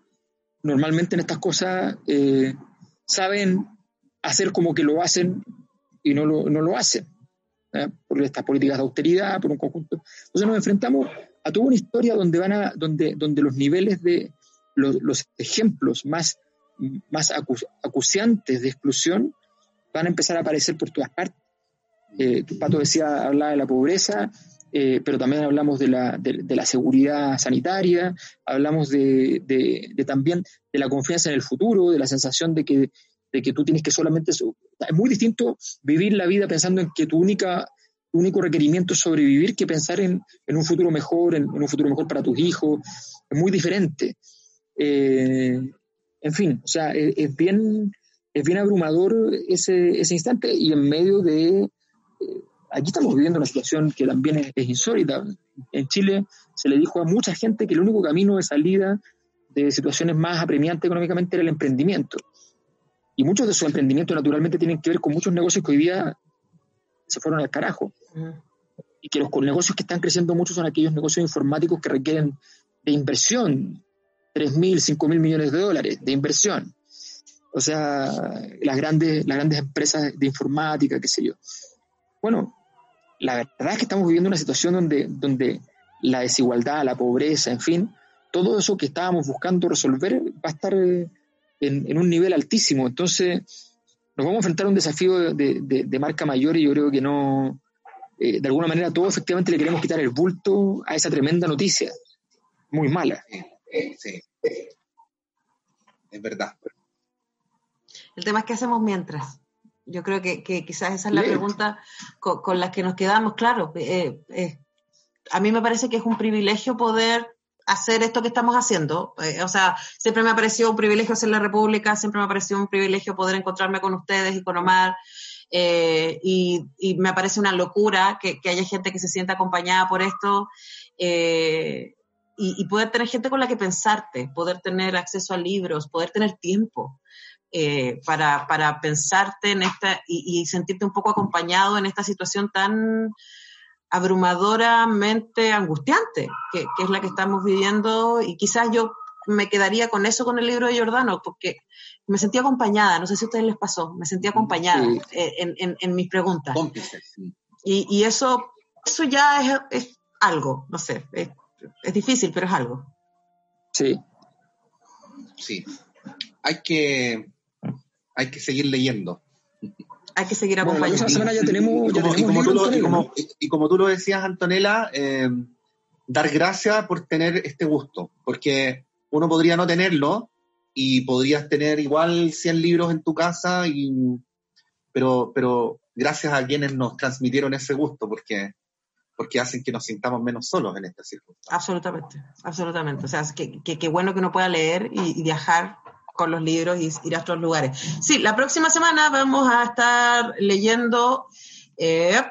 S2: normalmente en estas cosas saben hacer como que lo hacen y no lo, no lo hacen. ¿Eh? por estas políticas de austeridad, por un conjunto. Entonces nos enfrentamos a toda una historia donde, van a, donde, donde los niveles de los, ejemplos más, más acuciantes de exclusión van a empezar a aparecer por todas partes. Eh, Pato decía, hablaba de la pobreza, eh, pero también hablamos de la, de, la, seguridad sanitaria, hablamos de, de, también de la confianza en el futuro, de la sensación de que de que tú tienes que solamente... Es muy distinto vivir la vida pensando en que tu única único requerimiento es sobrevivir que pensar en, un futuro mejor, en, un futuro mejor para tus hijos. Es muy diferente. Eh, en fin, o sea, es, bien, es bien abrumador ese, ese, instante y en medio de... Eh, aquí estamos viviendo una situación que también es, es, insólita. En Chile se le dijo a mucha gente que el único camino de salida de situaciones más apremiantes económicamente era el emprendimiento. Y muchos de esos emprendimientos naturalmente tienen que ver con muchos negocios que hoy día se fueron al carajo. Y que los negocios que están creciendo mucho son aquellos negocios informáticos que requieren de inversión, 3.000, 5.000 millones de dólares de inversión. O sea, las grandes, las grandes empresas de informática, qué sé yo. Bueno, la verdad es que estamos viviendo una situación donde, donde la desigualdad, la pobreza, en fin, todo eso que estábamos buscando resolver va a estar en, en un nivel altísimo. Entonces, nos vamos a enfrentar a un desafío de, de, de marca mayor y yo creo que no, eh, de alguna manera todos efectivamente le queremos quitar el bulto a esa tremenda noticia, muy mala.
S4: Sí, sí. Es verdad.
S3: El tema es qué hacemos mientras. Yo creo que, que quizás esa es la pregunta con, con, la que nos quedamos. Claro, eh, eh, a mí me parece que es un privilegio poder hacer esto que estamos haciendo. Eh, o sea, siempre me ha parecido un privilegio ser la República, siempre me ha parecido un privilegio poder encontrarme con ustedes y con Omar. Eh, y, y, me parece una locura que, que, haya gente que se sienta acompañada por esto eh, y, poder tener gente con la que pensarte, poder tener acceso a libros, poder tener tiempo. Eh, para, para pensarte en esta y sentirte un poco acompañado en esta situación tan, abrumadoramente angustiante, que, que, es la que estamos viviendo, y quizás yo me quedaría con eso con el libro de Giordano, porque me sentía acompañada, no sé si a ustedes les pasó, me sentía acompañada sí. en, en, en, mis preguntas.
S4: Sí.
S3: Y, y, eso, eso ya es, es algo, no sé, es, es, difícil, pero es algo.
S2: Sí.
S4: Sí. Hay que, hay que seguir leyendo
S3: hay que seguir acompañando.
S2: Bueno, semana ya tenemos,
S4: y, como,
S2: ya
S4: y, como tú lo, y, como, y, como tú lo, decías, Antonella, eh, dar gracias por tener este gusto, porque uno podría no tenerlo y podrías tener igual 100 libros en tu casa, y, pero, pero gracias a quienes nos transmitieron ese gusto, porque porque hacen que nos sintamos menos solos en esta circunstancia.
S3: Absolutamente, absolutamente. O sea, que, que, que bueno que uno pueda leer y, y viajar con los libros y ir a otros lugares. Sí, la próxima semana vamos a estar leyendo eh,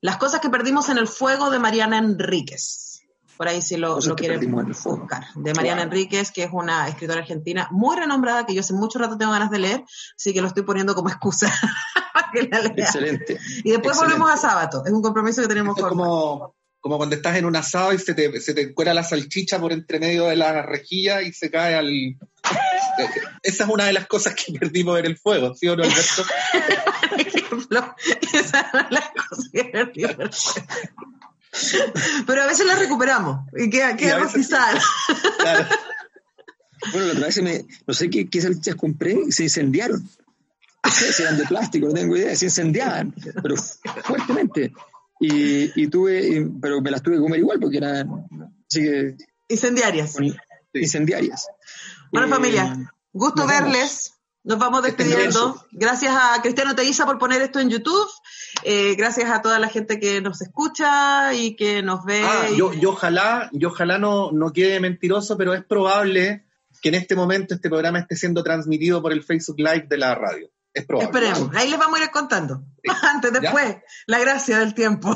S3: Las cosas que perdimos en el fuego de Mariana Enríquez. Por ahí si lo, lo quieren buscar. De Mariana. Enríquez, que es una escritora argentina muy renombrada, que yo hace mucho rato tengo ganas de leer, así que lo estoy poniendo como excusa para que la lea.
S2: Excelente.
S3: Y después
S2: Excelente.
S3: volvemos a sábado. Es un compromiso que tenemos
S4: es
S3: con
S4: como como cuando estás en un asado y se te, se te cuela la salchicha por entre medio de la rejilla y se cae al... Esa es una de las cosas que perdimos en el fuego, ¿sí o no, Alberto?
S3: ejemplo, esa es las cosas que perdimos en el fuego. Pero a veces las recuperamos y queda, queda rostizada.
S2: Claro. Bueno, la otra vez me, no sé qué, qué salchichas compré y se incendiaron. No sé si eran de plástico, no tengo idea, se incendiaban, pero fuertemente. Y, y tuve, y, pero me las tuve que comer igual porque eran así que,
S3: incendiarias.
S2: Incendiarias.
S3: Bueno, eh, familia, gusto nos verles. Nos vamos despidiendo. Gracias a Cristiano Teiza por poner esto en YouTube. Eh, gracias a toda la gente que nos escucha y que nos ve.
S4: Ah,
S3: y...
S4: yo, yo, ojalá, yo ojalá no, no quede mentiroso, pero es probable que en este momento este programa esté siendo transmitido por el Facebook Live de la radio. Es probable.
S3: Esperemos, ahí les vamos a ir contando. Sí. Antes, después, ¿Ya? la gracia del tiempo.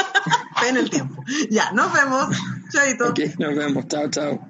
S3: en el tiempo. Ya, nos vemos. Chaito.
S2: Ok, nos vemos. Chao, chao.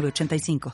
S8: 85.